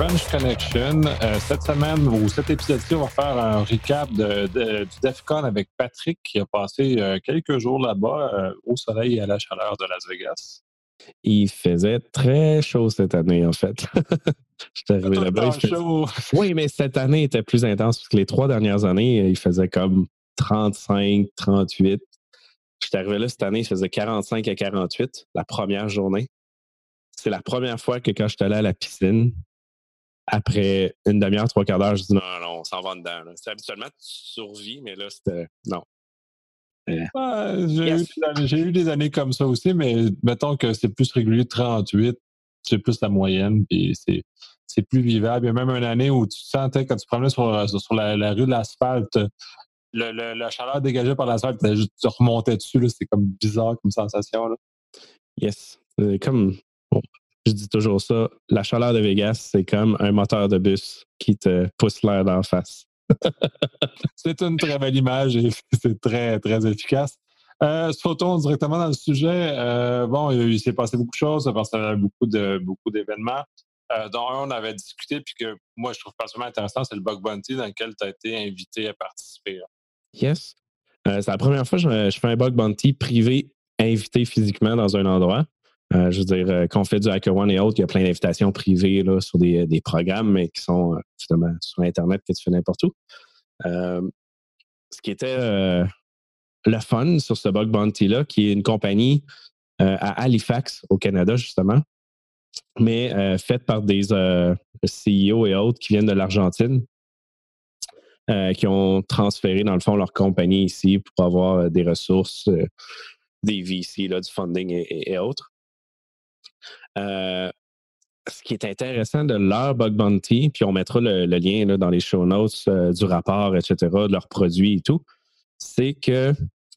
French Connection. Euh, cette semaine ou cet épisode-ci, on va faire un recap de, du DEFCON avec Patrick qui a passé euh, quelques jours là-bas euh, au soleil et à la chaleur de Las Vegas. Il faisait très chaud cette année, en fait. Je arrivé là-bas. Oui, mais cette année était plus intense parce que les trois dernières années, il faisait comme 35, 38. Je suis arrivé là cette année, il faisait 45 à 48 la première journée c'est la première fois que quand je suis allé à la piscine, après une demi-heure, trois quarts d'heure, je dis non, non, on s'en va dedans. Habituellement, tu survis, mais là, c'était. Non. j'ai, eu, des années comme ça aussi, mais mettons que c'est plus régulier 38, c'est plus la moyenne, puis c'est, plus vivable. Il y a même une année où tu sentais, quand tu promenais sur, sur la, rue de l'asphalte, le, la chaleur dégagée par l'asphalte, tu remontais dessus, c'est comme bizarre comme sensation. Là. Yes. Comme je dis toujours ça, la chaleur de Vegas, c'est comme un moteur de bus qui te pousse l'air d'en face. c'est une très belle image et c'est très, très efficace. Euh, sautons directement dans le sujet. Euh, bon, il, s'est passé beaucoup de choses parce qu'il y avait beaucoup, de, beaucoup d'événements. Euh, dont un, on avait discuté, puis que moi, je trouve particulièrement intéressant, c'est le Bug Bounty dans lequel tu as été invité à participer. Yes. c'est la première fois que je, je, fais un Bug Bounty privé invité physiquement dans un endroit. Euh, je veux dire, euh, quand on fait du HackerOne et autres, il y a plein d'invitations privées là, sur des, des, programmes, mais qui sont euh, justement sur Internet que tu fais n'importe où. ce qui était le fun sur ce Bug Bounty-là, qui est une compagnie à Halifax, au Canada, justement, mais faite par des CEO et autres qui viennent de l'Argentine, qui ont transféré, dans le fond, leur compagnie ici pour avoir des ressources, des VC, là, du funding et autres. Euh, ce qui est intéressant de leur bug bounty, puis on mettra le, lien dans les show notes euh, du rapport, etc., de leurs produits et tout, c'est que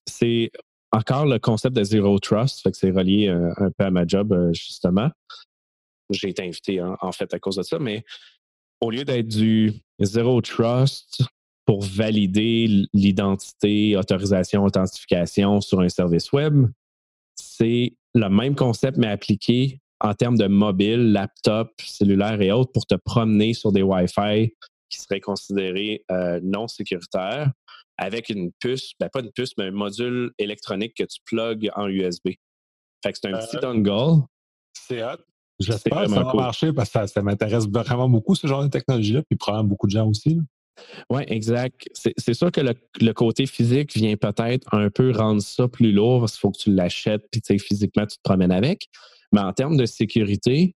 c'est encore le concept de Zero Trust, fait que c'est relié euh, un peu à ma job, justement. J'ai été invité en, fait à cause de ça, mais au lieu d'être du Zero Trust pour valider l'identité, autorisation, authentification sur un service web, c'est le même concept, mais appliqué en termes de mobile, laptop, cellulaire et autres pour te promener sur des Wi-Fi qui seraient considérés euh, non sécuritaires avec une puce, ben pas une puce, mais un module électronique que tu plugues en USB. Fait que c'est un petit euh, dongle. C'est hot. J'espère que ça va marcher parce que ça, m'intéresse vraiment beaucoup ce genre de technologie-là, puis probablement beaucoup de gens aussi. Oui, exact. C'est sûr que le, côté physique vient peut-être un peu rendre ça plus lourd parce qu'il faut que tu l'achètes, puis physiquement, tu te promènes avec. Mais en termes de sécurité,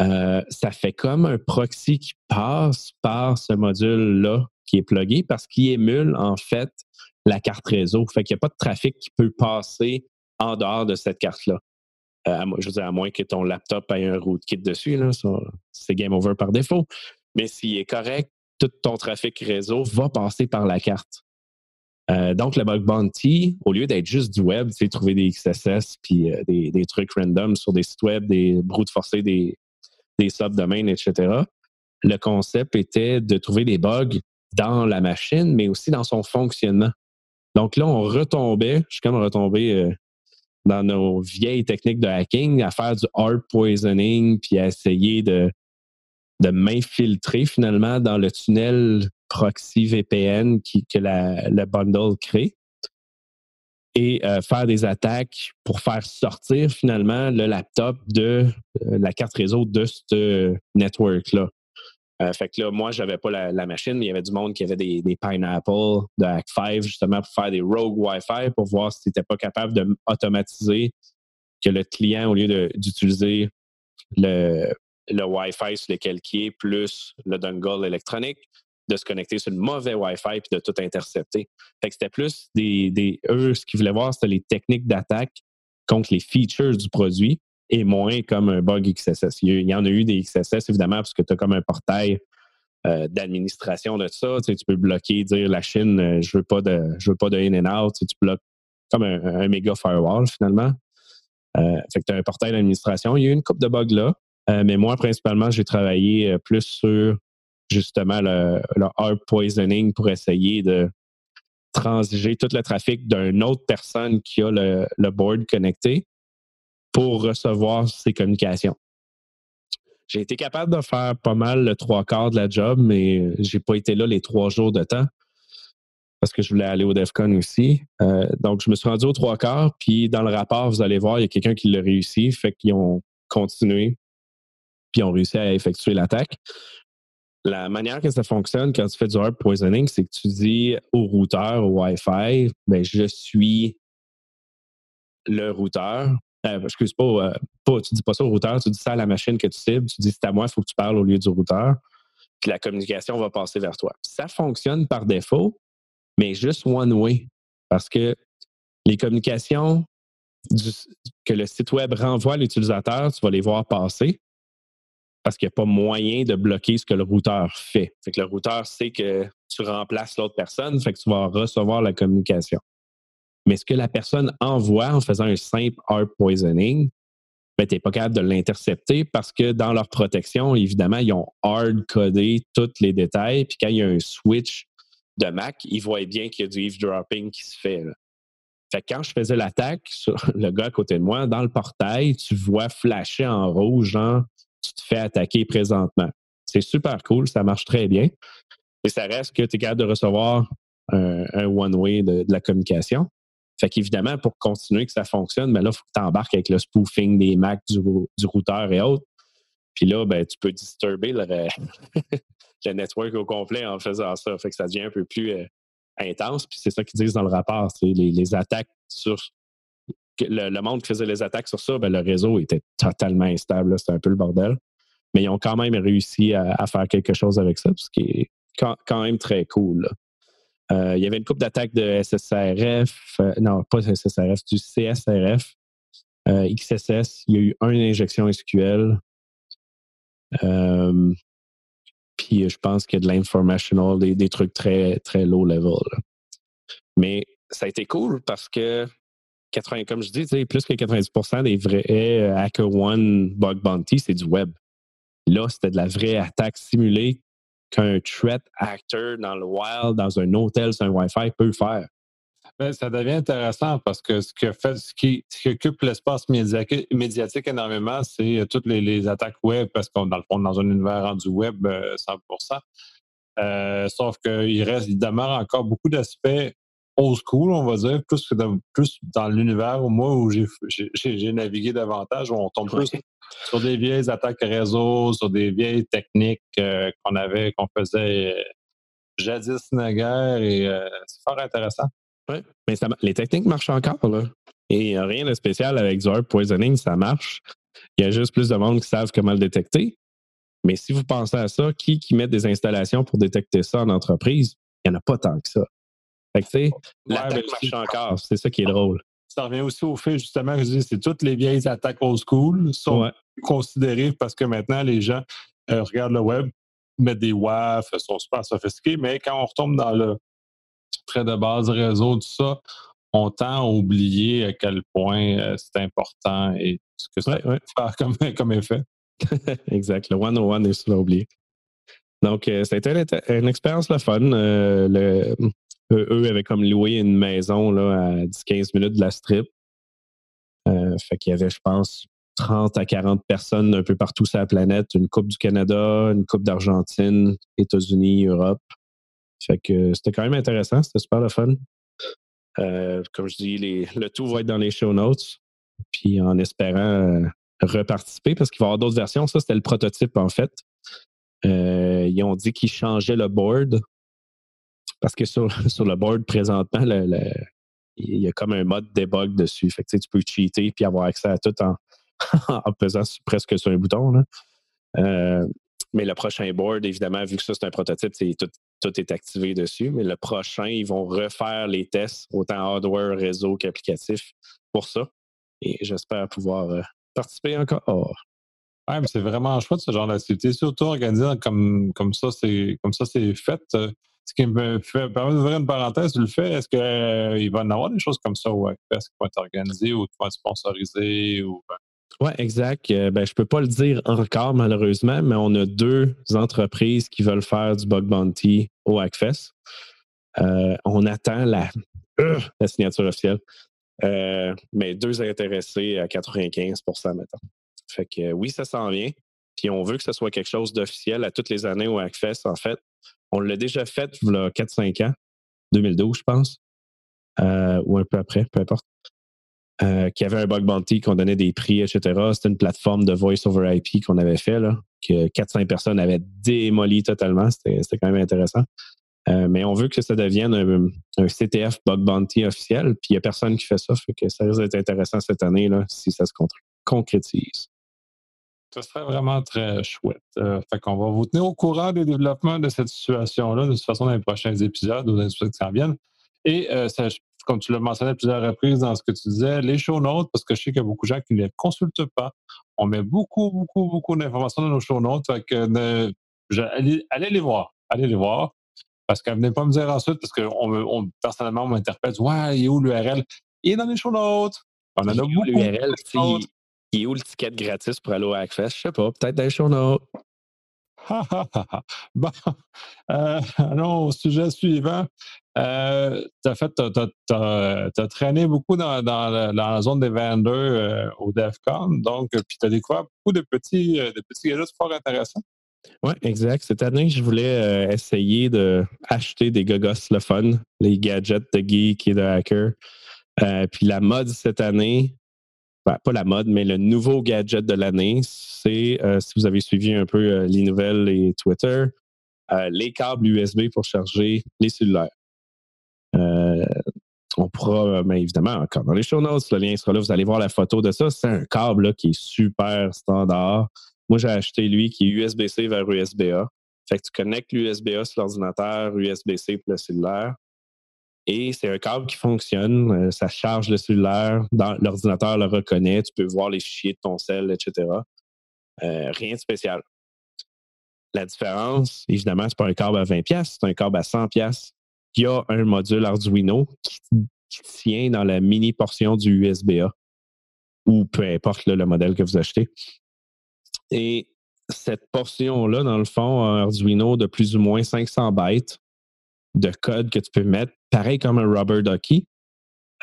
euh, ça fait comme un proxy qui passe par ce module-là qui est plugué parce qu'il émule en fait la carte réseau. Fait qu'il n'y a pas de trafic qui peut passer en dehors de cette carte-là. Euh, je veux dire, à moins que ton laptop ait un rootkit dessus, c'est game over par défaut. Mais s'il est correct, tout ton trafic réseau va passer par la carte. Euh, donc, le bug bounty, au lieu d'être juste du web, tu sais, trouver des XSS puis euh, des, trucs random sur des sites web, des brutes forcés, des, des subdomains, etc., le concept était de trouver des bugs dans la machine, mais aussi dans son fonctionnement. Donc là, on retombait, je suis comme retombé euh, dans nos vieilles techniques de hacking, à faire du hard poisoning, puis à essayer de, de m'infiltrer finalement dans le tunnel proxy VPN que le bundle crée et euh, faire des attaques pour faire sortir finalement le laptop de euh, la carte réseau de ce network-là. Euh, fait que là, moi, j'avais pas la, machine, mais il y avait du monde qui avait des, Pineapple de Hack5 justement pour faire des rogue Wi-Fi pour voir si n'était pas capable d'automatiser que le client, au lieu d'utiliser le, le Wi-Fi sur lequel qui est plus le dongle électronique, de se connecter sur le mauvais Wi-Fi puis de tout intercepter. Fait que c'était plus des, Eux, ce qu'ils voulaient voir, c'était les techniques d'attaque contre les features du produit et moins comme un bug XSS. Il y en a eu des XSS, évidemment, parce que tu as comme un portail euh, d'administration de ça. Tu, peux bloquer, dire la Chine, euh, je veux pas de je veux pas de in and out. Tu, tu bloques comme un, méga firewall finalement. Euh, fait que tu as un portail d'administration. Il y a eu une coupe de bugs là. mais moi, principalement, j'ai travaillé plus sur justement le, hard poisoning pour essayer de transiger tout le trafic d'une autre personne qui a le, board connecté pour recevoir ces communications. J'ai été capable de faire pas mal le trois quarts de la job, mais j'ai pas été là les trois jours de temps parce que je voulais aller au DEFCON aussi. Euh, donc, je me suis rendu aux trois quarts, puis dans le rapport, vous allez voir, il y a quelqu'un qui l'a réussi, fait qu'ils ont continué, puis ont réussi à effectuer l'attaque. La manière que ça fonctionne quand tu fais du hard poisoning, c'est que tu dis au routeur, au Wi-Fi, ben, je suis le routeur. Euh, excuse pas, euh, pas, tu dis pas ça au routeur, tu dis ça à la machine que tu cibles, tu dis c'est à moi, il faut que tu parles au lieu du routeur, puis la communication va passer vers toi. Ça fonctionne par défaut, mais juste one way. Parce que les communications que le site web renvoie à l'utilisateur, tu vas les voir passer parce qu'il n'y a pas moyen de bloquer ce que le routeur fait. Fait que le routeur sait que tu remplaces l'autre personne, fait que tu vas recevoir la communication. Mais ce que la personne envoie en faisant un simple hard poisoning, ben, tu n'es pas capable de l'intercepter parce que dans leur protection, évidemment, ils ont hard codé tous les détails. Puis quand il y a un switch de Mac, ils voient bien qu'il y a du eavesdropping qui se fait. Fait que quand je faisais l'attaque le gars à côté de moi, dans le portail, tu vois flasher en rouge, genre, tu te fais attaquer présentement. C'est super cool, ça marche très bien. Et ça reste que tu es capable de recevoir un, one-way de, la communication. Fait qu'évidemment, pour continuer que ça fonctionne, ben là, il faut que tu embarques avec le spoofing des Macs du, routeur et autres. Puis là, ben, tu peux disturber le, network au complet en faisant ça. Fait que ça devient un peu plus euh, intense. Puis c'est ça qu'ils disent dans le rapport. Les, attaques sur. Le, monde faisait les attaques sur ça, ben, le réseau était totalement instable. C'était un peu le bordel. Mais ils ont quand même réussi à, faire quelque chose avec ça, ce qui est quand, même très cool. Euh, il y avait une coupe d'attaques de SSRF, euh, non, pas SSRF, du CSRF, XSS. Il y a eu une injection SQL. Puis euh, je pense qu'il y a de l'informational, des, trucs très, très low level. Mais ça a été cool parce que 80, comme je dis, plus que 90% des vrais euh, Hacker One Bug Bounty, c'est du web. Là, c'était de la vraie attaque simulée qu'un threat actor dans le wild, dans un hôtel sur un Wi-Fi peut faire. Ben, ça devient intéressant parce que ce, que fait, ce, qui, occupe l'espace médiatique, énormément, c'est euh, toutes les, attaques web, parce qu'on dans le fond, dans un univers rendu web 100% euh, euh, Sauf qu'il reste, il demeure encore beaucoup d'aspects old school, on va dire, plus que plus dans l'univers où moi où j'ai navigué davantage, où on tombe plus sur des vieilles attaques réseau, sur des vieilles techniques qu'on avait, qu'on faisait jadis naguère et c'est fort intéressant. Oui, mais les techniques marchent encore, là. Et rien de spécial avec du poisoning, ça marche. Il y a juste plus de monde qui savent comment le détecter. Mais si vous pensez à ça, qui, qui met des installations pour détecter ça en entreprise? Il n'y en a pas tant que ça. Fait que, tu sais, l'attaque marche encore. C'est ça qui est drôle. Ça revient aussi au fait, justement, que je dis, c'est toutes les vieilles attaques old school sont considérées parce que maintenant, les gens euh, regardent le web, mettent des WAF, sont super sophistiqués, mais quand on retombe dans le très de base réseau, tout ça, on tend à oublier à quel point euh, c'est important et ce que ça peut faire comme, comme effet. exact. Le 101 est souvent oublié. Donc, euh, ça a été une, expérience le fun. Euh, le, eux avaient comme loué une maison là, à 10-15 minutes de la strip. fait qu'il y avait, je pense, 30 à 40 personnes un peu partout sur la planète. Une Coupe du Canada, une Coupe d'Argentine, États-Unis, Europe. Fait que c'était quand même intéressant, c'était super le fun. Euh, comme je dis, le tout va être dans les show notes. Puis en espérant euh, reparticiper, parce qu'il va y avoir d'autres versions. Ça, c'était le prototype, en fait. Euh, ils ont dit qu'ils changeaient le board. Parce que sur, sur le board, présentement, il y a comme un mode debug dessus. Tu peux cheater puis avoir accès à tout en, pesant presque sur un bouton. Là. Mais le prochain board, évidemment, vu que ça, c'est un prototype, tout, est activé dessus. Mais le prochain, ils vont refaire les tests, autant hardware, réseau qu'applicatif, pour ça. Et j'espère pouvoir euh, participer encore. Oh. Ouais, c'est vraiment chouette ce genre d'activité, surtout organisé comme, comme ça, c'est comme ça c'est fait. Euh, ce qui me fait une parenthèse, tu le fais, est-ce qu'il euh, va y en avoir des choses comme ça ou est-ce qu'ils vont être organisés ou qui vont être sponsorisés ou oui, exact. Euh, ben, je ne peux pas le dire encore, malheureusement, mais on a deux entreprises qui veulent faire du bug bounty au Hackfest. Euh, on attend la, signature officielle. Euh, mais deux intéressés à 95% maintenant. Fait que oui, ça s'en vient. Puis on veut que ce soit quelque chose d'officiel à toutes les années au Hackfest, en fait. On l'a déjà fait il y a 4-5 ans, 2012, je pense, euh, ou un peu après, peu importe. Euh, qui avait un bug bounty, qu'on donnait des prix, etc. C'était une plateforme de voice over IP qu'on avait fait, là, que 400 personnes avaient démoli totalement. C'était quand même intéressant. Euh, mais on veut que ça devienne un, CTF bug bounty officiel, puis il n'y a personne qui fait ça. Ça risque d'être intéressant cette année là, si ça se concrétise. Ça serait vraiment très chouette. Euh, fait qu'on va vous tenir au courant des développements de cette situation-là, de toute façon, dans les prochains épisodes ou dans les épisodes qui s'en viennent. Et euh, comme tu l'as mentionné à plusieurs reprises dans ce que tu disais, les show notes, parce que je sais qu'il y a beaucoup de gens qui ne les consultent pas. On met beaucoup, beaucoup, beaucoup d'informations dans nos show notes. Fait que allez, les voir. Allez les voir. Parce qu'elle venait pas me dire ensuite, parce que on, personnellement, on m'interpelle, ouais, il est où l'URL? Il est dans les show notes. On en a beaucoup. L'URL, il est où le ticket gratis pour aller au Hackfest? Je sais pas, peut-être dans les show notes. bon, euh, allons au sujet suivant. Euh, tu as traîné beaucoup dans, la, zone des vendeurs euh, au DEFCON, donc, puis tu as découvert beaucoup de petits, de petits gadgets fort intéressants. Oui, exact. Cette année, je voulais essayer d'acheter des gogos le fun, les gadgets de geek et de hacker. puis la mode cette année, pas la mode, mais le nouveau gadget de l'année, c'est, euh, si vous avez suivi un peu euh, les nouvelles et Twitter, euh, les câbles USB pour charger les cellulaires. on pourra, mais ben, évidemment, encore dans les show notes, le lien sera là, vous allez voir la photo de ça. C'est un câble qui est super standard. Moi, j'ai acheté lui qui est USB-C vers USB-A. Fait que tu connectes l'USB-A sur l'ordinateur, USB-C pour le cellulaire. Et c'est un câble qui fonctionne. Euh, ça charge le cellulaire. L'ordinateur le reconnaît. Tu peux voir les fichiers de ton cell, etc. Euh, rien de spécial. La différence, évidemment, c'est pas un câble à 20$, c'est un câble à 100$. Il y a un module Arduino qui, tient dans la mini portion du USB-A ou peu importe le modèle que vous achetez. Et cette portion-là, dans le fond, Arduino de plus ou moins 500 bytes de code que tu peux mettre, pareil comme un rubber ducky.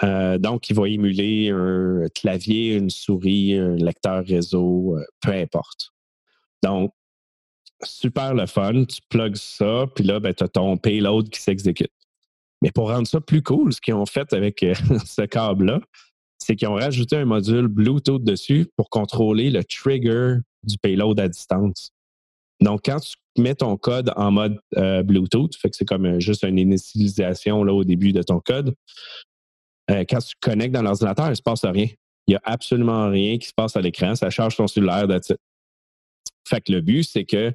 Euh, donc, il va émuler un clavier, une souris, un lecteur réseau, euh, peu importe. Donc, super le fun, tu plugs ça, puis là, ben, tu as ton payload qui s'exécute. Mais pour rendre ça plus cool, ce qu'ils ont fait avec euh, ce câble-là, c'est qu'ils ont rajouté un module Bluetooth dessus pour contrôler le trigger du payload à distance. Donc, quand tu mets ton code en mode euh, Bluetooth, fait que c'est comme euh, juste une initialisation là, au début de ton code, euh, quand tu connectes dans l'ordinateur, il ne se passe rien. Il n'y a absolument rien qui se passe à l'écran. Ça charge ton cellulaire. Fait que le but, c'est que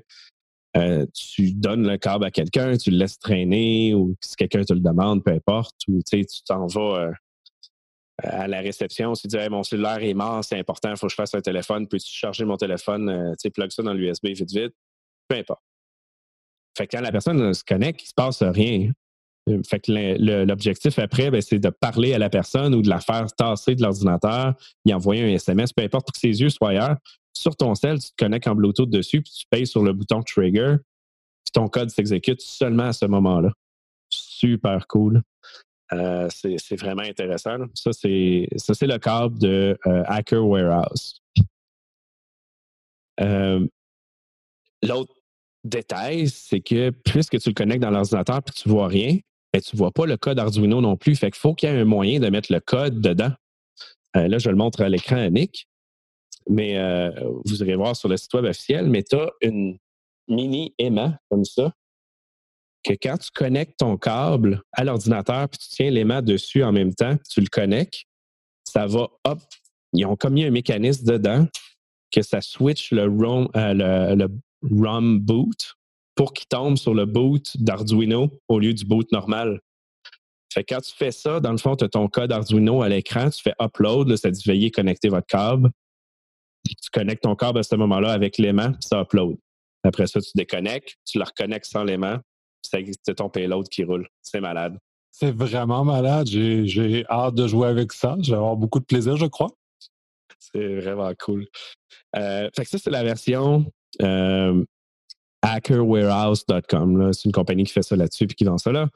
tu donnes le câble à quelqu'un, tu le laisses traîner ou si quelqu'un te le demande, peu importe, ou tu t'en vas à la réception, tu dis mon cellulaire est mort, c'est important, il faut que je fasse un téléphone, peux-tu charger mon téléphone, tu plug ça dans l'USB vite vite, peu importe. Fait que quand la personne se connecte, il ne se passe rien. Fait que l'objectif après, ben, c'est de parler à la personne ou de la faire tasser de l'ordinateur, y envoyer un SMS, peu importe, pour que ses yeux soient ailleurs. Sur ton cell, tu te connectes en Bluetooth dessus, puis tu payes sur le bouton trigger, puis ton code s'exécute seulement à ce moment-là. Super cool. Euh, c'est vraiment intéressant. Ça, c'est le câble de euh, Hacker Warehouse. Euh, l'autre détail, c'est que puisque tu le connectes dans l'ordinateur et tu ne vois rien, ben, tu ne vois pas le code Arduino non plus. Fait qu'il faut qu'il y ait un moyen de mettre le code dedans. Euh, là, je le montre à l'écran à mais euh, vous irez voir sur le site web officiel, mais tu as une mini aimant comme ça, que quand tu connectes ton câble à l'ordinateur puis tu tiens l'aimant dessus en même temps, tu le connectes, ça va hop. Ils ont comme mis un mécanisme dedans que ça switch le, ROM, euh, le ROM boot pour qu'il tombe sur le boot d'Arduino au lieu du boot normal. Fait quand tu fais ça, dans le fond, tu as ton code Arduino à l'écran, tu fais upload, ça dit veuillez connecter votre câble. Tu connectes ton câble à ce moment-là avec l'aimant, ça upload. Après ça, tu déconnectes, tu le reconnectes sans l'aimant, c'est ton payload qui roule. C'est malade. C'est vraiment malade. J'ai hâte de jouer avec ça. Je vais avoir beaucoup de plaisir, je crois. C'est vraiment cool. Euh, fait que ça, c'est la version hackerwarehouse.com. C'est une compagnie qui fait ça là-dessus et qui vend ça là.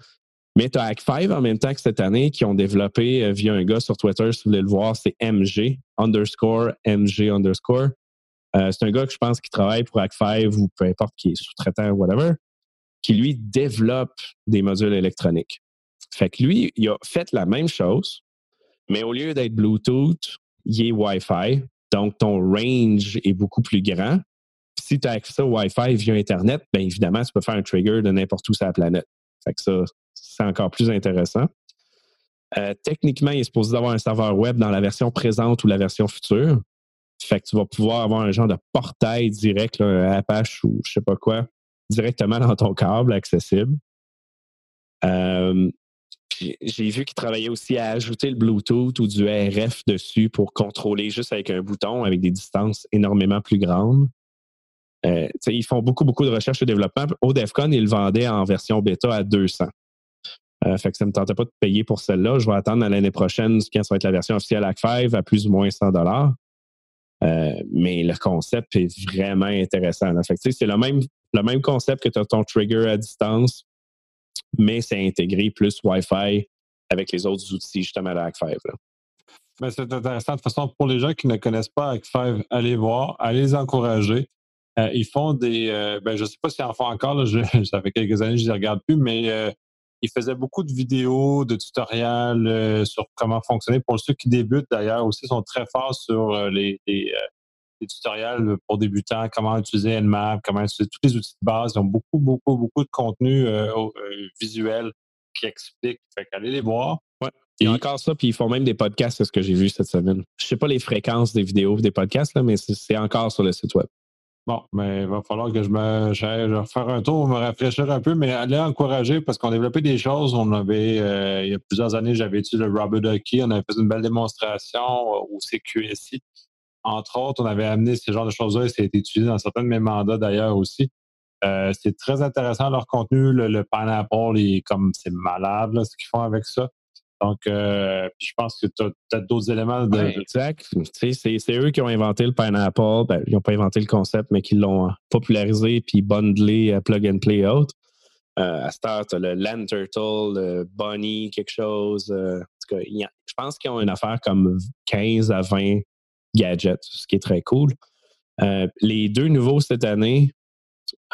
Mais tu as Hack5 en même temps que cette année qui ont développé euh, via un gars sur Twitter, si vous voulez le voir, c'est MG underscore MG underscore. Euh, c'est un gars que je pense qui travaille pour Hack5 ou peu importe qui est sous-traitant ou whatever, qui lui développe des modules électroniques. Fait que lui, il a fait la même chose, mais au lieu d'être Bluetooth, il est Wi-Fi. Donc, ton range est beaucoup plus grand. Si tu as accès au Wi-Fi via Internet, bien évidemment, tu peux faire un trigger de n'importe où sur la planète. Fait que ça, c'est encore plus intéressant. Euh, techniquement, il est supposé avoir un serveur web dans la version présente ou la version future. Fait que tu vas pouvoir avoir un genre de portail direct, un Apache ou je sais pas quoi, directement dans ton câble accessible. Euh, j'ai vu qu'il travaillait aussi à ajouter le Bluetooth ou du RF dessus pour contrôler juste avec un bouton avec des distances énormément plus grandes. Euh, ils font beaucoup, beaucoup de recherche et développement. Au DEFCON, ils le vendaient en version bêta à 200. Euh, ça ne me tentait pas de payer pour celle-là. Je vais attendre l'année prochaine quand ça va être la version officielle Hack 5 à plus ou moins 100 euh, mais le concept est vraiment intéressant. c'est le même, le même concept que tu as ton trigger à distance, mais c'est intégré plus Wi-Fi avec les autres outils justement de Hack 5. Ben, c'est intéressant. De toute façon, pour les gens qui ne connaissent pas Hack 5, allez voir, allez les encourager. Euh, ils font des. Euh, ben, je ne sais pas s'ils en font encore, là, ça fait quelques années que je ne les regarde plus, mais euh, ils faisaient beaucoup de vidéos, de tutoriels sur comment fonctionner. Pour ceux qui débutent d'ailleurs aussi, sont très forts sur les, tutoriels pour débutants, comment utiliser Nmap, comment utiliser tous les outils de base. Ils ont beaucoup, beaucoup, beaucoup de contenu visuel qui explique. Fait qu'allez les voir. Ouais. Il y a encore ça, puis ils font même des podcasts, c'est ce que j'ai vu cette semaine. Je ne sais pas les fréquences des vidéos, des podcasts, là, mais c'est encore sur le site web. Bon, mais il va falloir que je me je faire un tour, me rafraîchir un peu, mais aller encourager parce qu'on développait des choses. On avait, euh, il y a plusieurs années, j'avais utilisé le Robert Ducky. On avait fait une belle démonstration au CQSI. Entre autres, on avait amené ce genre de choses-là et ça a été utilisé dans certains de mes mandats d'ailleurs aussi. Euh, c'est très intéressant leur contenu. Le, le Pineapple, est comme c'est malade ce qu'ils font avec ça. Donc, euh, je pense que tu as d'autres éléments de. exact. C'est eux qui ont inventé le Pineapple. Ben, ils n'ont pas inventé le concept, mais qui l'ont popularisé puis bundlé à plug and play out. Euh, à Start, le Land Turtle, le Bunny, quelque chose. Euh, en tout cas, je pense qu'ils ont une affaire comme 15 à 20 gadgets, ce qui est très cool. les deux nouveaux cette année,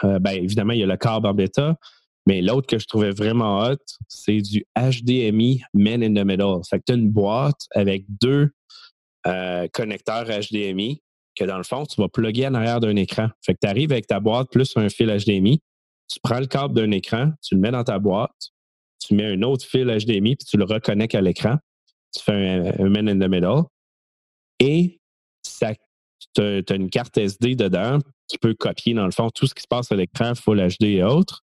ben, évidemment, il y a le Carb en bêta, mais l'autre que je trouvais vraiment hot, c'est du HDMI Men in the Middle. Fait que tu as une boîte avec deux euh, connecteurs HDMI que dans le fond, tu vas plugger en arrière d'un écran. Fait que tu arrives avec ta boîte plus un fil HDMI, tu prends le câble d'un écran, tu le mets dans ta boîte, tu mets un autre fil HDMI, puis tu le reconnectes à l'écran. Tu fais un, Men in the Middle. Et tu as, une carte SD dedans qui peut copier, dans le fond, tout ce qui se passe à l'écran, Full HD et autres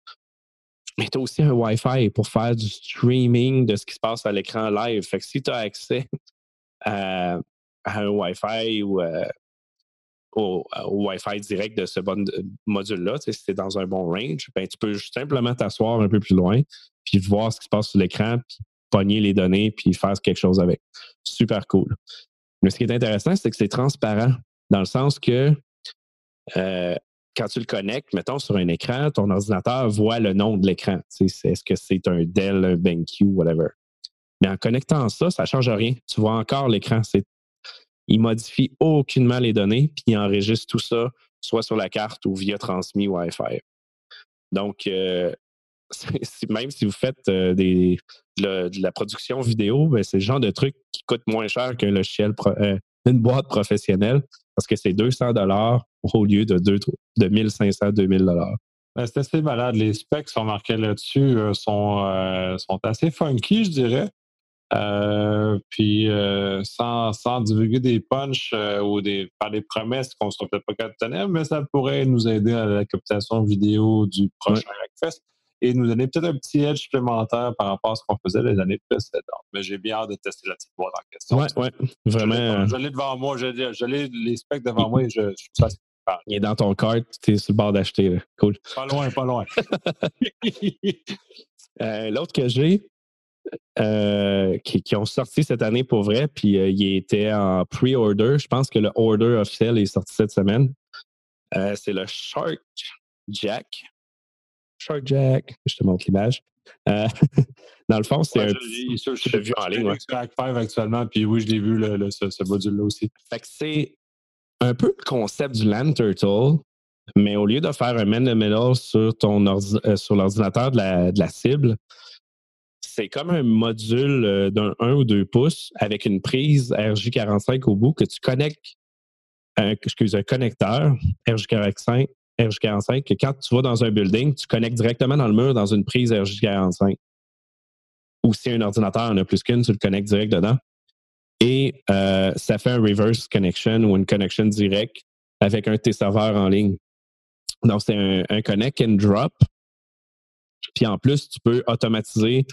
mais tu as aussi un Wi-Fi pour faire du streaming de ce qui se passe à l'écran live. Fait que si tu as accès à, un Wi-Fi ou euh, au, Wi-Fi direct de ce bon module-là, si c'est dans un bon range, ben, tu peux simplement t'asseoir un peu plus loin, puis voir ce qui se passe sur l'écran, puis pogner les données, puis faire quelque chose avec. Super cool. Mais ce qui est intéressant, c'est que c'est transparent, dans le sens que euh, quand tu le connectes, mettons, sur un écran, ton ordinateur voit le nom de l'écran. Est-ce que c'est un Dell, un BenQ, whatever. Mais en connectant ça, ça ne change rien. Tu vois encore l'écran. Il modifie aucunement les données, puis il enregistre tout ça, soit sur la carte ou via transmis Wi-Fi. Donc, euh, même si vous faites euh, de, la production vidéo, ben, c'est le genre de truc qui coûte moins cher qu'un logiciel, euh, une boîte professionnelle, parce que c'est 200 dollars au lieu de, 2, de 1500, 2000 dollars. Ben, c'est assez malade. Les specs sont marqués là-dessus euh, sont, euh, sont assez funky, je dirais. Euh, puis sans, sans, divulguer des punchs ou des, par des promesses qu'on ne sera peut-être pas capable de tenir, mais ça pourrait nous aider à la captation vidéo du prochain Hackfest et nous donner peut-être un petit edge supplémentaire par rapport à ce qu'on faisait les années précédentes. Mais j'ai bien hâte de tester la petite boîte en question. Oui, oui, vraiment. Je l'ai devant moi, je l'ai les specs devant moi et je, je trouve il est dans ton cart, tu es sur le bord d'acheter. Cool. Pas loin, pas loin. Euh, l'autre que j'ai, euh, qui, ont sorti cette année pour vrai, puis euh, il était en pre-order. Je pense que le order officiel est sorti cette semaine. c'est le Shark Jack. Shark Jack, je te montre l'image. dans le fond, c'est un. Je l'ai vu en ligne. Ouais. actuellement, puis oui, je l'ai vu, le, ce, module-là aussi. Fait que c'est un peu le concept du Land Turtle, mais au lieu de faire un man-in-the-middle sur, ton euh, sur l'ordinateur de la, de la cible, c'est comme un module euh, d'un 1 ou 2 pouces avec une prise RJ45 au bout que tu connectes, un, un connecteur RJ45, RJ45 que quand tu vas dans un building, tu connectes directement dans le mur dans une prise RJ45. Ou si un ordinateur en a plus qu'une, tu le connectes direct dedans. Et euh, ça fait un reverse connection ou une connection directe avec un de tes serveurs en ligne. Donc, c'est un, connect and drop. Puis en plus, tu peux automatiser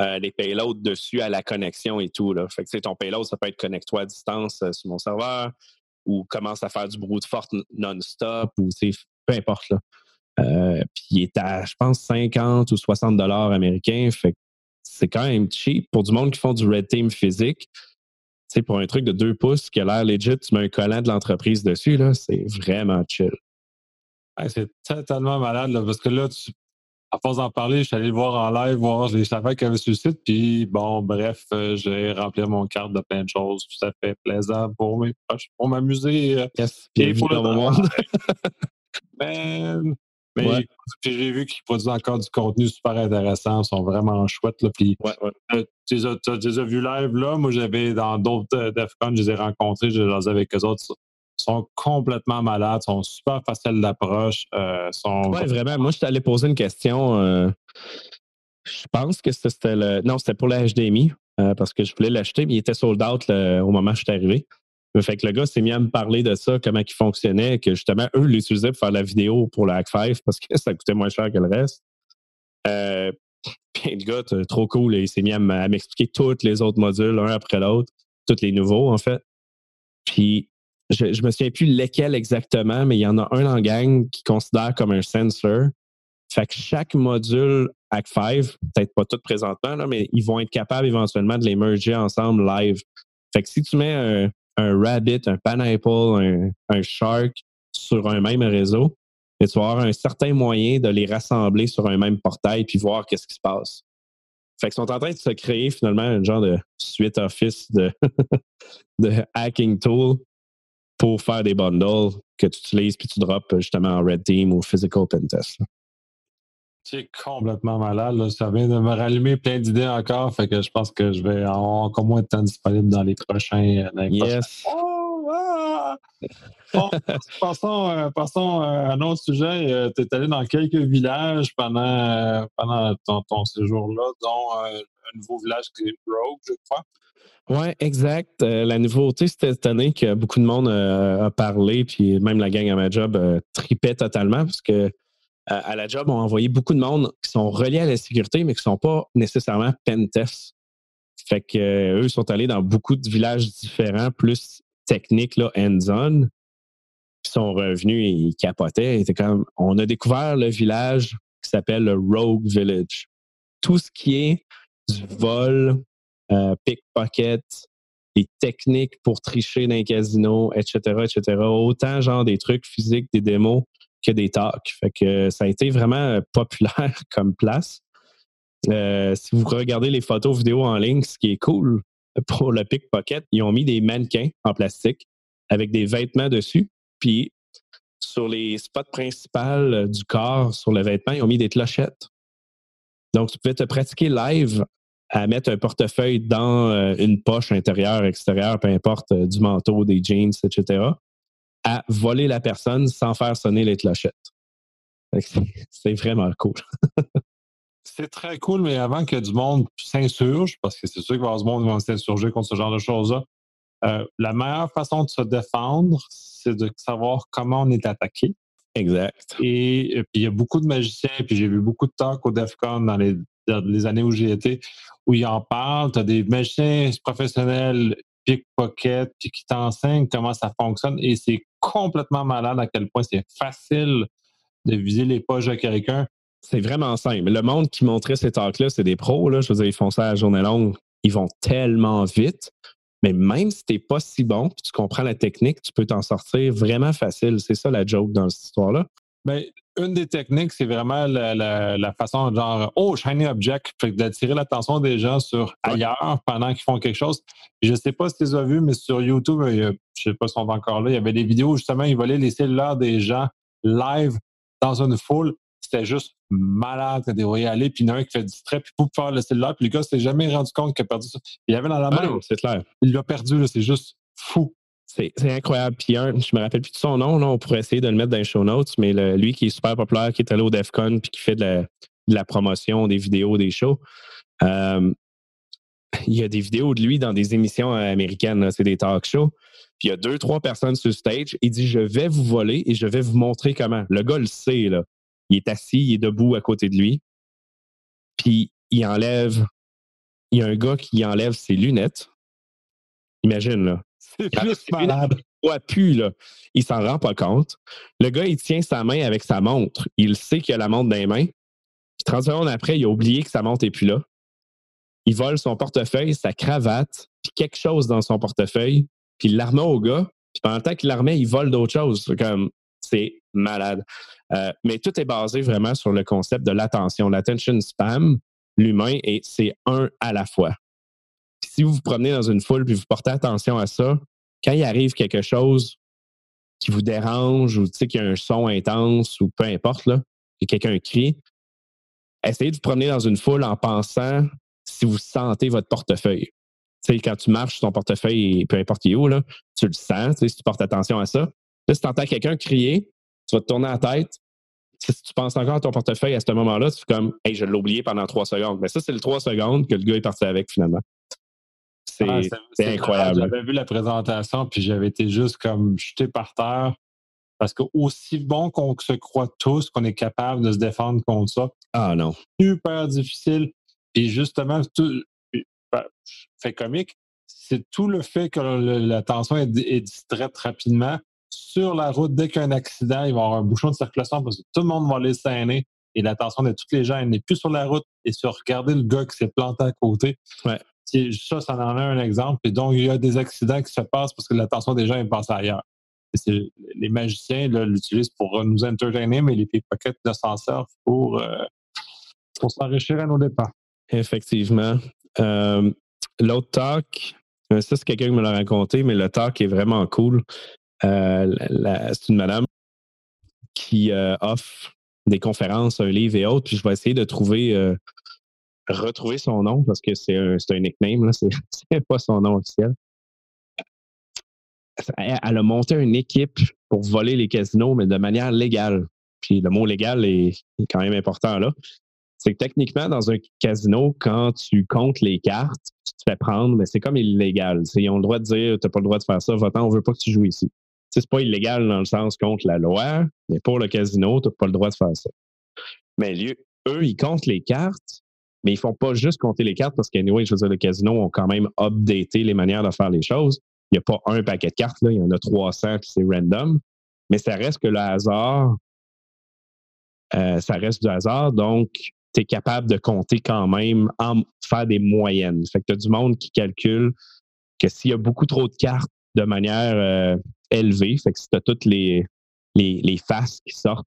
euh, les payloads dessus à la connexion et tout. Là. Fait que ton payload, ça peut être connecte-toi à distance euh, sur mon serveur ou commence à faire du brute forte non-stop ou peu importe. Là. Puis il est à, je pense, 50 ou 60 dollars américains. Fait c'est quand même cheap pour du monde qui font du red team physique. Sais, pour un truc de 2 pouces qui a l'air legit, tu mets un collant de l'entreprise dessus, là, c'est vraiment chill. c'est totalement malade, là, parce que là, tu, à force d'en parler, je suis allé le voir en live, voir les affaires qu'il y avait sur le site, puis bon, bref, euh, j'ai rempli mon carte de plein de choses, tout à fait plaisant pour mes pour m'amuser. Euh, yes, et pour le mais j'ai vu qu'ils produisent encore du contenu super intéressant, ils sont vraiment chouettes. Là, puis, ouais, tu, les as, vus live là? Moi, j'avais dans d'autres euh, DEFCON, je les ai rencontrés, je les ai avec eux autres. Ils sont complètement malades, sont super faciles d'approche. Euh, sont... Oui, vraiment. Moi, je t'allais poser une question. Euh, je pense que c'était le. Non, c'était pour la HDMI, parce que je voulais l'acheter, mais il était sold out au moment où je suis arrivé. Fait que le gars s'est mis à me parler de ça, comment il fonctionnait, que justement, eux l'utilisaient pour faire la vidéo pour le Hack 5 parce que ça coûtait moins cher que le reste. Euh, puis le gars, trop cool, il s'est mis à m'expliquer tous les autres modules, un après l'autre, tous les nouveaux, en fait. Puis je, je me souviens plus lesquels exactement, mais il y en a un en gang qui considère comme un sensor. Fait que chaque module Hack 5, peut-être pas tout présentement, là, mais ils vont être capables éventuellement de les merger ensemble live. Fait que si tu mets un, un rabbit, un pineapple, un, shark sur un même réseau, et tu vas avoir un certain moyen de les rassembler sur un même portail puis voir qu'est-ce qui se passe. Fait qu'ils sont en train de se créer finalement un genre de suite office de, de hacking tool pour faire des bundles que tu utilises puis tu drops justement en Red Team ou Physical Pentest. C'est complètement malade. Ça vient de me rallumer plein d'idées encore. Fait que je pense que je vais avoir encore moins de temps disponible dans les prochains. Dans yes. Oh, ah! passons, euh, passons, euh, à un autre sujet. Euh, tu es allé dans quelques villages pendant, pendant ton, séjour-là, dont un nouveau village qui est Rogue, je crois. Oui, exact. la nouveauté cette année que beaucoup de monde a parlé, puis même la gang à ma job tripait totalement parce que à la job ont envoyé beaucoup de monde qui sont reliés à la sécurité, mais qui ne sont pas nécessairement pentest. Fait que eux sont allés dans beaucoup de villages différents, plus techniques, là, hands-on. Ils sont revenus et ils capotaient. comme, on a découvert le village qui s'appelle le Rogue Village. Tout ce qui est du vol, euh, pickpocket, des techniques pour tricher dans les casinos, etc., etc. Autant genre des trucs physiques, des démos, que des talks. Fait que ça a été vraiment euh, populaire comme place. Euh, si vous regardez les photos vidéos en ligne, ce qui est cool pour le pickpocket, ils ont mis des mannequins en plastique avec des vêtements dessus. Puis sur les spots principaux du corps, sur le vêtement, ils ont mis des clochettes. Donc, tu pouvais te pratiquer live à mettre un portefeuille dans euh, une poche intérieure, extérieure, peu importe, du manteau, des jeans, etc à voler la personne sans faire sonner les clochettes. C'est vraiment cool. c'est très cool, mais avant que du monde s'insurge, parce que c'est sûr qu'il va y avoir du monde qui va s'insurger contre ce genre de choses-là, euh, la meilleure façon de se défendre, c'est de savoir comment on est attaqué. Exact. Et, puis il y a beaucoup de magiciens, puis j'ai vu beaucoup de talks au DEFCON dans les, dans les années où j'y étais, où ils en parlent. Tu as des magiciens professionnels pickpocket, puis qui t'enseigne comment ça fonctionne. Et c'est complètement malade à quel point c'est facile de viser les poches de quelqu'un. C'est vraiment simple. Le monde qui montrait ces talks-là, c'est des pros. Là. Je veux dire, ils font ça à la journée longue. Ils vont tellement vite. Mais même si tu n'es pas si bon, puis tu comprends la technique, tu peux t'en sortir vraiment facile. C'est ça la joke dans cette histoire-là. Ben, une des techniques, c'est vraiment la, façon, genre, oh, shiny object, d'attirer l'attention des gens sur ailleurs pendant qu'ils font quelque chose. je ne sais pas si tu les as vus, mais sur YouTube, je ne sais pas si on va encore là, il y avait des vidéos où justement, ils volaient les cellulaires des gens live dans une foule. C'était juste malade quand ils aller, puis il y en a un qui fait distrait, puis pour faire le cellulaire, puis le gars s'est jamais rendu compte qu'il a perdu ça. Il avait dans la ah main. c'est clair. Il l'a perdu, c'est juste fou. C'est incroyable. Puis un, je me rappelle plus de son nom, là, on pourrait essayer de le mettre dans les show notes, mais lui qui est super populaire, qui est allé au DEFCON puis qui fait de la, promotion, des vidéos, des shows. Euh, il y a des vidéos de lui dans des émissions américaines, c'est des talk shows. Puis il y a deux, trois personnes sur stage. Il dit Je vais vous voler et je vais vous montrer comment. Le gars le sait, là. Il est assis, il est debout à côté de lui. Puis il enlève. Il y a un gars qui enlève ses lunettes. Imagine, là. C'est plus malade. Pu, là. Il s'en rend pas compte. Le gars, il tient sa main avec sa montre. Il sait qu'il a la montre dans les mains. Puis 30 secondes après, il a oublié que sa montre n'est plus là. Il vole son portefeuille, sa cravate, puis quelque chose dans son portefeuille, puis il l'arme au gars. Puis pendant le temps qu'il l'armait, il vole d'autres choses. Comme, c'est malade. Euh, mais tout est basé vraiment sur le concept de l'attention. L'attention spam, l'humain, et c'est un à la fois si vous vous promenez dans une foule puis vous portez attention à ça, quand il arrive quelque chose qui vous dérange ou qu'il y a un son intense ou peu importe, là, que quelqu'un crie, essayez de vous promener dans une foule en pensant si vous sentez votre portefeuille. quand tu marches sur ton portefeuille, peu importe où, là, tu le sens, si tu portes attention à ça. Là, si tu entends quelqu'un crier, tu vas te tourner la tête. Si tu penses encore à ton portefeuille à ce moment-là, tu fais comme Hey, je l'ai oublié pendant trois secondes. Mais ça, c'est le trois secondes que le gars est parti avec finalement. Ah, c'est incroyable. J'avais vu la présentation, puis j'avais été juste comme jeté par terre. Parce que aussi bon qu'on se croit tous qu'on est capable de se défendre contre ça. Ah non. Super difficile. Puis justement, tout, ben, fait comique, c'est tout le fait que la tension est, distraite rapidement. Sur la route, dès qu'il y a un accident, il va y avoir un bouchon de circulation parce que tout le monde va les saigner et l'attention de tous les gens n'est plus sur la route et sur regarder le gars qui s'est planté à côté. Ouais ça, ça en est un exemple. Et donc, il y a des accidents qui se passent parce que l'attention des gens est passée ailleurs. les magiciens l'utilisent pour nous entertainer, mais les pickpockets ne s'en servent pour, euh, pour s'enrichir à nos dépens. Effectivement. Euh, l'autre talk, euh, ça, c'est quelqu'un qui me l'a raconté, mais le talk est vraiment cool. c'est une madame qui offre des conférences, un livre et autres, puis je vais essayer de trouver retrouver son nom parce que c'est un, un, nickname, là, c'est pas son nom officiel. Elle a monté une équipe pour voler les casinos, mais de manière légale. Puis le mot légal est, quand même important là. C'est que techniquement, dans un casino, quand tu comptes les cartes, tu te fais prendre, mais c'est comme illégal. Ils ont le droit de dire tu n'as pas le droit de faire ça, va-t'en, on veut pas que tu joues ici. C'est pas illégal dans le sens contre la loi, mais pour le casino, tu n'as pas le droit de faire ça. Mais eux, ils comptent les cartes, mais ils font pas juste compter les cartes parce qu'anyway, je veux dire, le casino ont quand même updaté les manières de faire les choses. Il n'y a pas un paquet de cartes, là, il y en a 300 puis c'est random. Mais ça reste que le hasard, euh, ça reste du hasard, donc tu es capable de compter quand même, en faire des moyennes. Fait que tu as du monde qui calcule que s'il y a beaucoup trop de cartes de manière euh, élevée, fait que si tu as toutes les, les, les faces qui sortent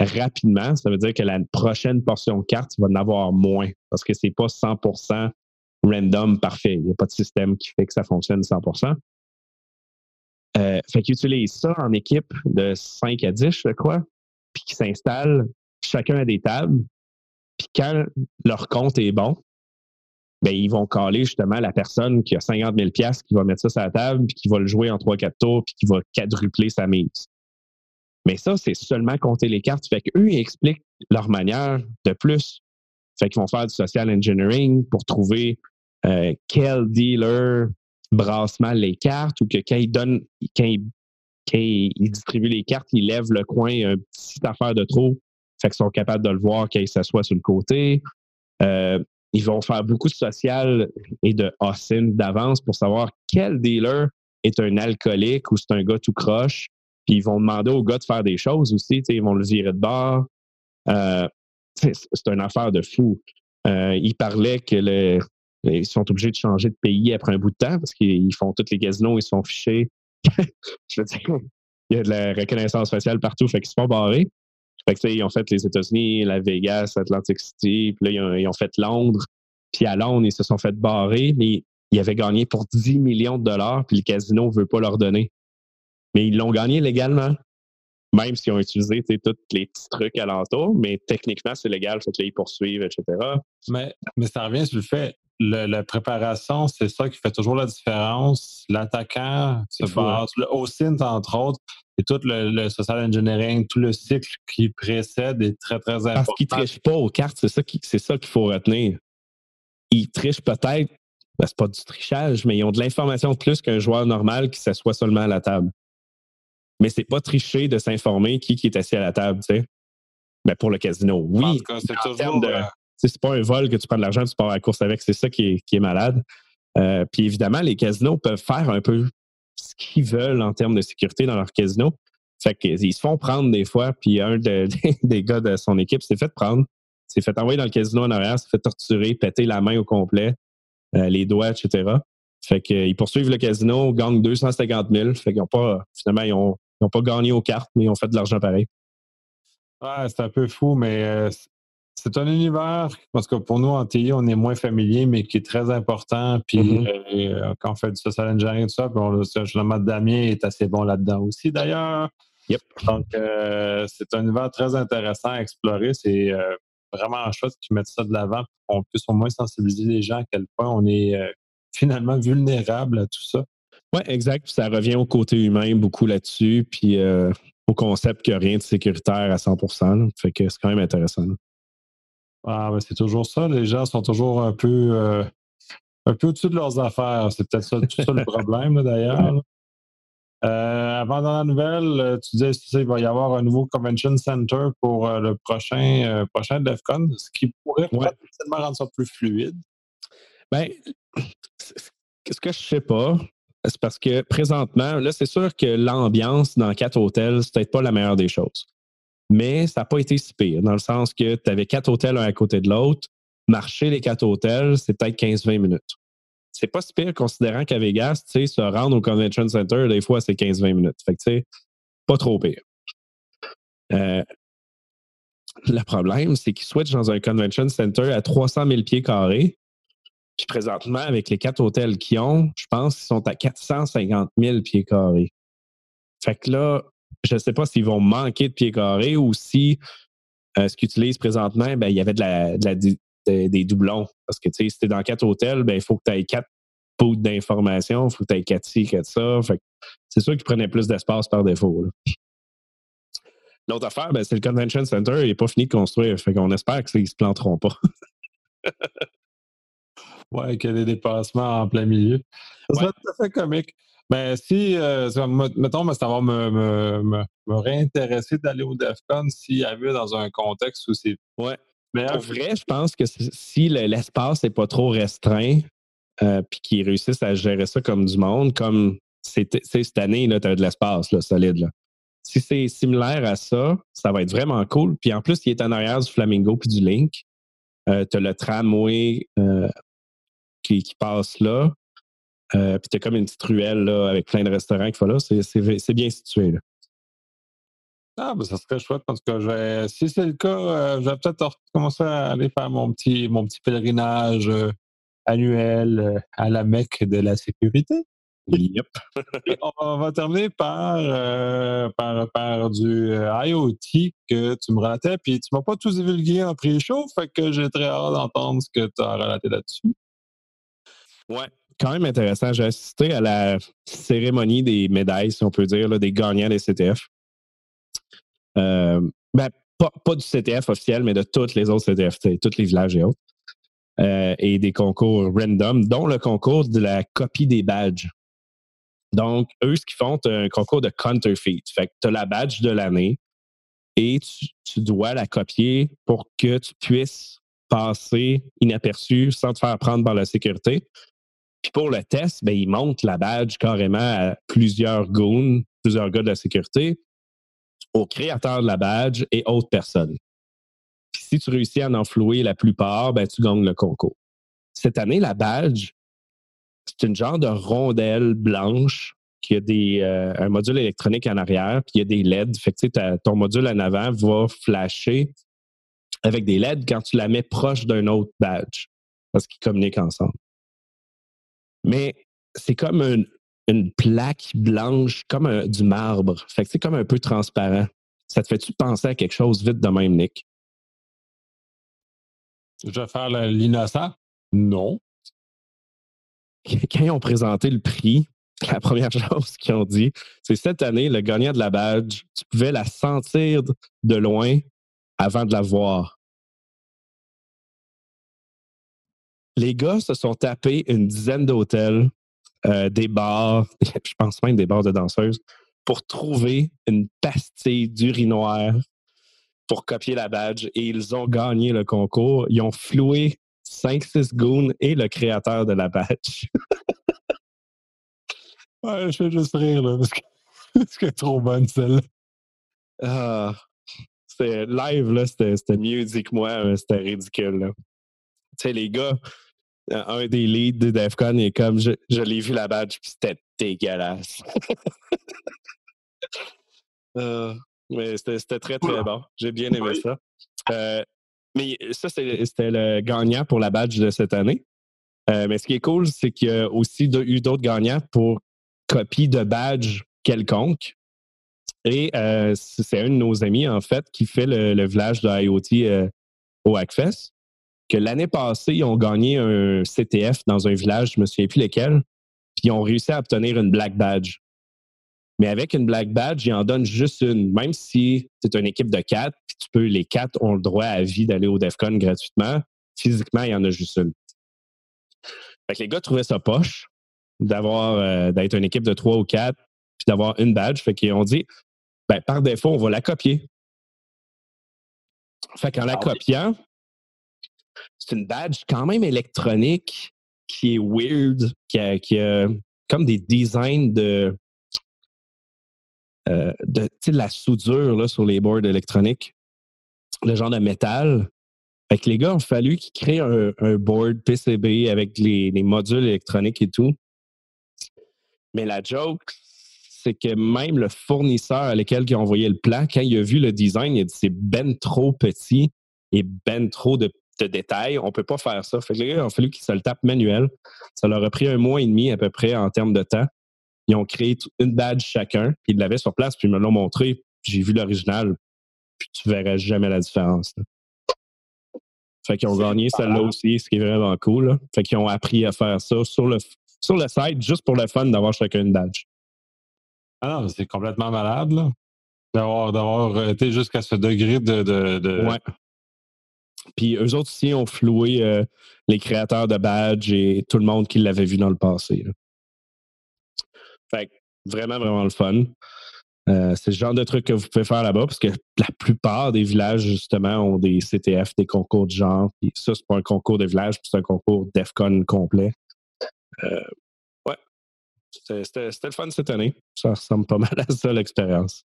rapidement, ça veut dire que la prochaine portion de carte, tu vas en avoir moins parce que c'est pas 100% random parfait. Il n'y a pas de système qui fait que ça fonctionne 100%. Euh, fait qu'ils utilisent ça en équipe de 5 à 10, je crois, puis qui s'installent chacun à des tables. Puis quand leur compte est bon, ben, ils vont caler justement la personne qui a 50 000 qui va mettre ça sur la table, puis qui va le jouer en 3-4 tours, puis qui va quadrupler sa mise. Mais ça, c'est seulement compter les cartes. Fait qu'eux, ils expliquent leur manière de plus. Fait qu'ils vont faire du social engineering pour trouver euh, quel dealer brasse mal les cartes ou que quand ils donnent, quand ils, distribuent les cartes, ils lèvent le coin, une petite affaire de trop. Fait qu'ils sont capables de le voir quand ils s'assoient sur le côté. Euh, ils vont faire beaucoup de social et de haussing d'avance pour savoir quel dealer est un alcoolique ou c'est un gars tout croche puis ils vont demander au gars de faire des choses aussi. Ils vont le virer de bord. Euh, c'est une affaire de fou. Euh, ils parlaient que le, ils sont obligés de changer de pays après un bout de temps parce qu'ils font tous les casinos, ils se font ficher. Je veux dire, il y a de la reconnaissance faciale partout, fait qu'ils se font barrer. Fait que, ils ont fait les États-Unis, la Vegas, Atlantic City, puis là, ils ont, fait Londres. Puis à Londres, ils se sont fait barrer, mais ils avaient gagné pour 10 millions de dollars, puis le casino ne veut pas leur donner. Mais ils l'ont gagné légalement, même s'ils ont utilisé tous les petits trucs alentour, mais techniquement, c'est légal, fait que là, ils poursuivent, etc. Mais, mais ça revient sur le fait, la préparation, c'est ça qui fait toujours la différence. L'attaquant se hein? base, le OSINT, entre autres, et tout le, social engineering, tout le cycle qui précède est très, très important. Parce qu'il ne triche pas aux cartes, c'est ça qu'il faut retenir. Ils trichent peut-être, ben, c'est pas du trichage, mais ils ont de l'information de plus qu'un joueur normal qui s'assoit seulement à la table. Mais c'est pas tricher de s'informer qui, qui est assis à la table, tu sais. Mais ben, pour le casino, oui. C'est toujours. De, c'est pas un vol que tu prends de l'argent, tu pars à la course avec. C'est ça qui est, malade. Euh, puis évidemment, les casinos peuvent faire un peu ce qu'ils veulent en termes de sécurité dans leur casino. Fait qu'ils se font prendre des fois, puis un des gars de son équipe s'est fait prendre, s'est fait envoyer dans le casino en arrière, s'est fait torturer, péter la main au complet, euh, les doigts, etc. Fait qu'ils poursuivent le casino, gagnent 250 000. Fait qu'ils n'ont pas, finalement, ils n'ont pas gagné aux cartes, mais ils ont fait de l'argent pareil. C'est un peu fou, mais euh, c'est un univers, parce que pour nous, en TI, on est moins familier, mais qui est très important. Puis mm-hmm. euh, quand on fait du social engineering et tout ça, puis on, le Damien est assez bon là-dedans aussi, d'ailleurs. Yep. Donc, euh, c'est un univers très intéressant à explorer. C'est vraiment chouette qu'ils mettent ça de l'avant pour qu'on puisse au moins sensibiliser les gens à quel point on est finalement vulnérable à tout ça. Oui, exact. ça revient au côté humain beaucoup là-dessus, puis au concept qu'il n'y a rien de sécuritaire à 100% Fait que c'est quand même intéressant. Ah, ben c'est toujours ça. Les gens sont toujours un peu, euh, un peu au-dessus de leurs affaires. C'est peut-être ça, tout ça le problème, d'ailleurs. Euh, avant dans la nouvelle, euh, tu disais qu'il va y avoir un nouveau convention center pour le prochain, prochain DEFCON, ce qui pourrait potentiellement rendre ça plus fluide. Bien, ce que je sais pas, c'est parce que présentement, là, c'est sûr que l'ambiance dans quatre hôtels, c'est peut-être pas la meilleure des choses mais ça n'a pas été si pire, dans le sens que tu avais quatre hôtels un à côté de l'autre. Marcher les quatre hôtels, c'est peut-être 15-20 minutes. C'est pas si pire considérant qu'à Vegas, tu sais, se rendre au Convention Center, des fois, c'est 15-20 minutes. Fait que, tu sais, pas trop pire. Euh, le problème, c'est qu'ils switchent dans un Convention Center à 300 000 pieds carrés. Puis présentement, avec les quatre hôtels qu'ils ont, je pense qu'ils sont à 450 000 pieds carrés. Fait que là, je ne sais pas s'ils vont manquer de pieds carrés ou si euh, ce qu'ils utilisent présentement, ben, il y avait des doublons. Parce que si tu es dans quatre hôtels, ben, il faut que tu aies quatre pots d'informations, il faut que tu aies quatre ci, quatre ça. c'est sûr qu'ils prenaient plus d'espace par défaut. L'autre affaire, ben, c'est le Convention Center, il n'est pas fini de construire. Fait qu'on espère qu'ils ne se planteront pas. ouais, qu'il y a des dépassements en plein milieu. Ça serait tout à fait comique. Mais si, euh, mettons, ça va me, me, me, réintéresser d'aller au DEFCON s'il y avait dans un contexte où c'est. Ouais. Mais Pour vrai, je pense que si l'espace n'est pas trop restreint, euh, puis qu'ils réussissent à gérer ça comme du monde, comme c'est cette année, tu as de l'espace solide. Là. Si c'est similaire à ça, ça va être vraiment cool. Puis en plus, il est en arrière du Flamingo puis du Link. Euh, tu as le tramway euh, qui, qui, passe là. Euh, puis t'as comme une petite ruelle là, avec plein de restaurants qui font là. C'est bien situé. Là. Ah, ben ça serait chouette. En tout cas, je vais, si c'est le cas, euh, je vais peut-être commencer à aller faire mon petit, mon petit pèlerinage euh, annuel à la Mecque de la sécurité. Yep. on va terminer par, par, par, du IoT que tu me relatais, puis tu m'as pas tout divulgué en pré-show, fait que j'ai très hâte d'entendre ce que tu as relaté là-dessus. Ouais, quand même intéressant. J'ai assisté à la cérémonie des médailles, si on peut dire, des gagnants des CTF. Euh, ben, pas, du CTF officiel, mais de tous les autres CTF, tous les villages et autres. Euh, et des concours random, dont le concours de la copie des badges. Donc, eux, ce qu'ils font, c'est un concours de counterfeit. Fait que tu as la badge de l'année et tu, tu, dois la copier pour que tu puisses passer inaperçu sans te faire prendre par la sécurité. Puis pour le test, ben, il monte la badge carrément à plusieurs goons, plusieurs gars de la sécurité, au créateur de la badge et autres personnes. Puis si tu réussis à en flouer la plupart, ben, tu gagnes le concours. Cette année, la badge, c'est une genre de rondelle blanche qu'il y a des, euh, un module électronique en arrière, puis il y a des LED. Fait que ton module en avant va flasher avec des LED quand tu la mets proche d'un autre badge, parce qu'ils communiquent ensemble. Mais c'est comme une, plaque blanche, comme du marbre. Fait que c'est comme un peu transparent. Ça te fait-tu penser à quelque chose vite de même, Nick? Je vais faire l'innocent? Non. Quand ils ont présenté le prix, la première chose qu'ils ont dit, c'est cette année, le gagnant de la badge, tu pouvais la sentir de loin avant de la voir. Les gars se sont tapés une dizaine d'hôtels, euh, des bars, je pense même des bars de danseuses, pour trouver une pastille d'urinoir pour copier la badge et ils ont gagné le concours. Ils ont floué 5-6 goons et le créateur de la badge. ouais, je fais juste rire là, parce que c'est trop bonne celle-là. Ah, c'était live, là, c'était mieux dit que moi, c'était ridicule. Tu sais, les gars, un des leads de DEFCON est comme je, je l'ai vu la badge, puis c'était dégueulasse. Euh, mais c'était très, très bon. J'ai bien aimé ça. Euh, mais ça, c'était le gagnant pour la badge de cette année. Euh, mais ce qui est cool, c'est qu'il y a aussi eu d'autres gagnants pour copie de badge quelconque. Et c'est un de nos amis, en fait, qui fait le, village de IoT au Hackfest. Que l'année passée, ils ont gagné un CTF dans un village, je ne me souviens plus lequel, puis ils ont réussi à obtenir une Black Badge. Mais avec une Black Badge, ils en donnent juste une. Même si c'est une équipe de quatre, puis tu peux, les quatre ont le droit à vie d'aller au DEFCON gratuitement, physiquement, il y en a juste une. Fait que les gars trouvaient ça poche d'avoir euh, d'être une équipe de trois ou quatre, puis d'avoir une badge. Fait qu'ils ont dit ben, par défaut, on va la copier. Fait qu'en la ah copiant, c'est une badge quand même électronique qui est weird, qui a comme des designs de euh, de, la soudure là, sur les boards électroniques, le genre de métal. Fait que les gars ont fallu qu'ils créent un, board PCB avec les, modules électroniques et tout. Mais la joke, c'est que même le fournisseur à lequel ils ont envoyé le plan, quand il a vu le design, il a dit c'est ben trop petit et ben trop de, détails. On ne peut pas faire ça. Fait que les gars ont fallu qu'ils se le tapent manuel. Ça leur a pris un mois et demi à peu près en termes de temps. Ils ont créé une badge chacun, puis ils l'avaient sur place, puis ils me l'ont montré. J'ai vu l'original, puis tu verrais jamais la différence. Fait qu'ils ont gagné celle-là aussi, ce qui est vraiment cool. Fait qu'ils ont appris à faire ça sur le, sur le site, juste pour le fun d'avoir chacun une badge. Ah non, c'est complètement malade, là. D'avoir, d'avoir été jusqu'à ce degré de, de, Ouais. Puis eux autres aussi ont floué euh, les créateurs de badges et tout le monde qui l'avait vu dans le passé. Fait vraiment, vraiment le fun. Euh, c'est le genre de truc que vous pouvez faire là-bas parce que la plupart des villages, justement, ont des CTF, des concours de genre. Puis ça, c'est pas un concours de village, c'est un concours DEFCON complet. Euh, ouais. C'était le fun cette année. Ça ressemble pas mal à ça, l'expérience.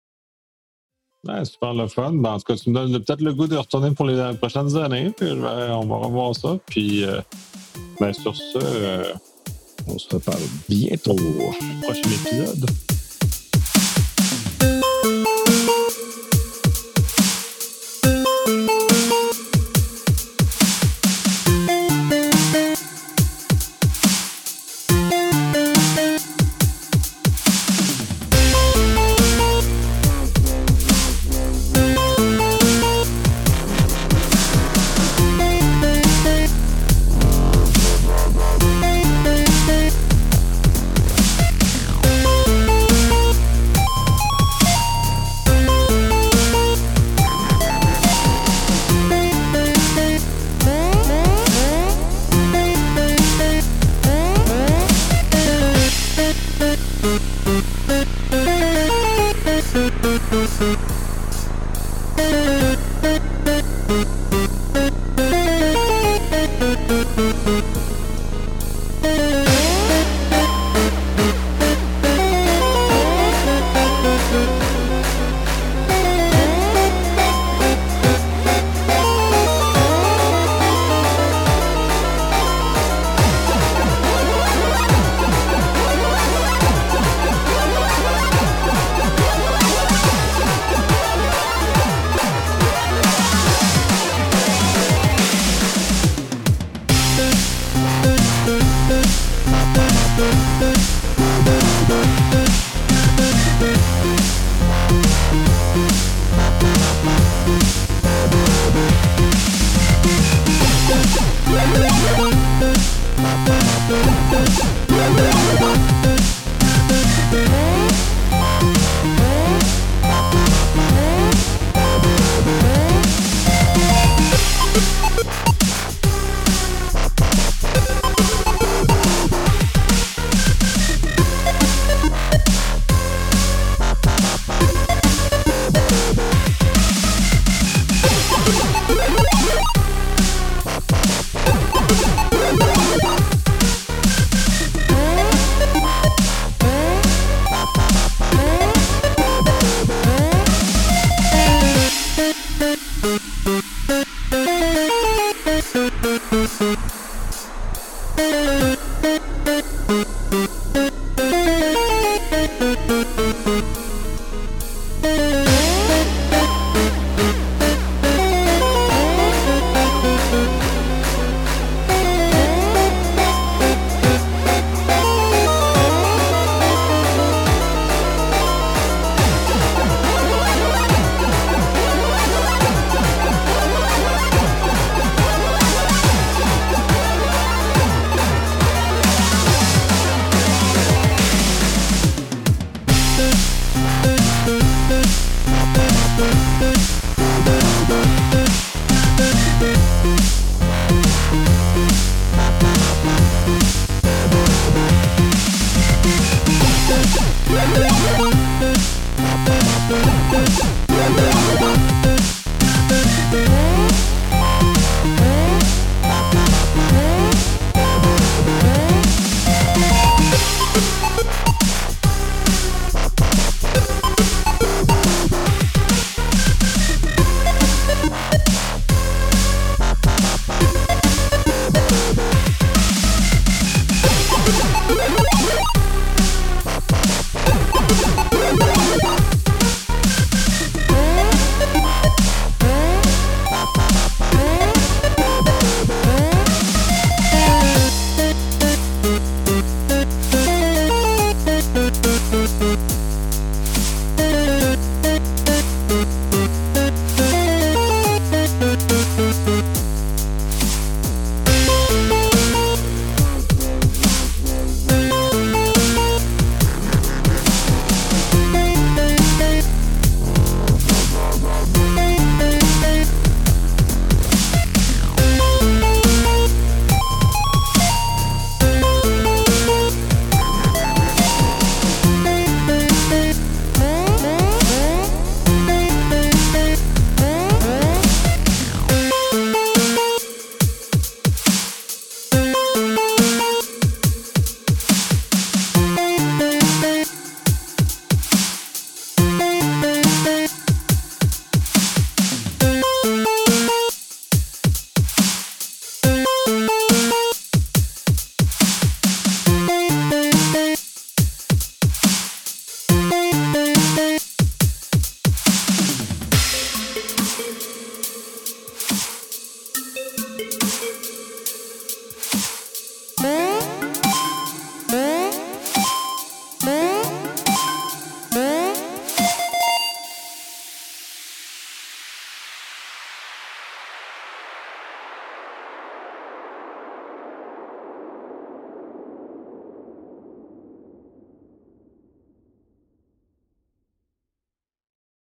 Super le fun. Ben, en tout cas, tu me donnes peut-être le goût de retourner pour les prochaines années. on va revoir ça. Puis, euh, ben, sur ce, on se reparle bientôt. Prochain épisode.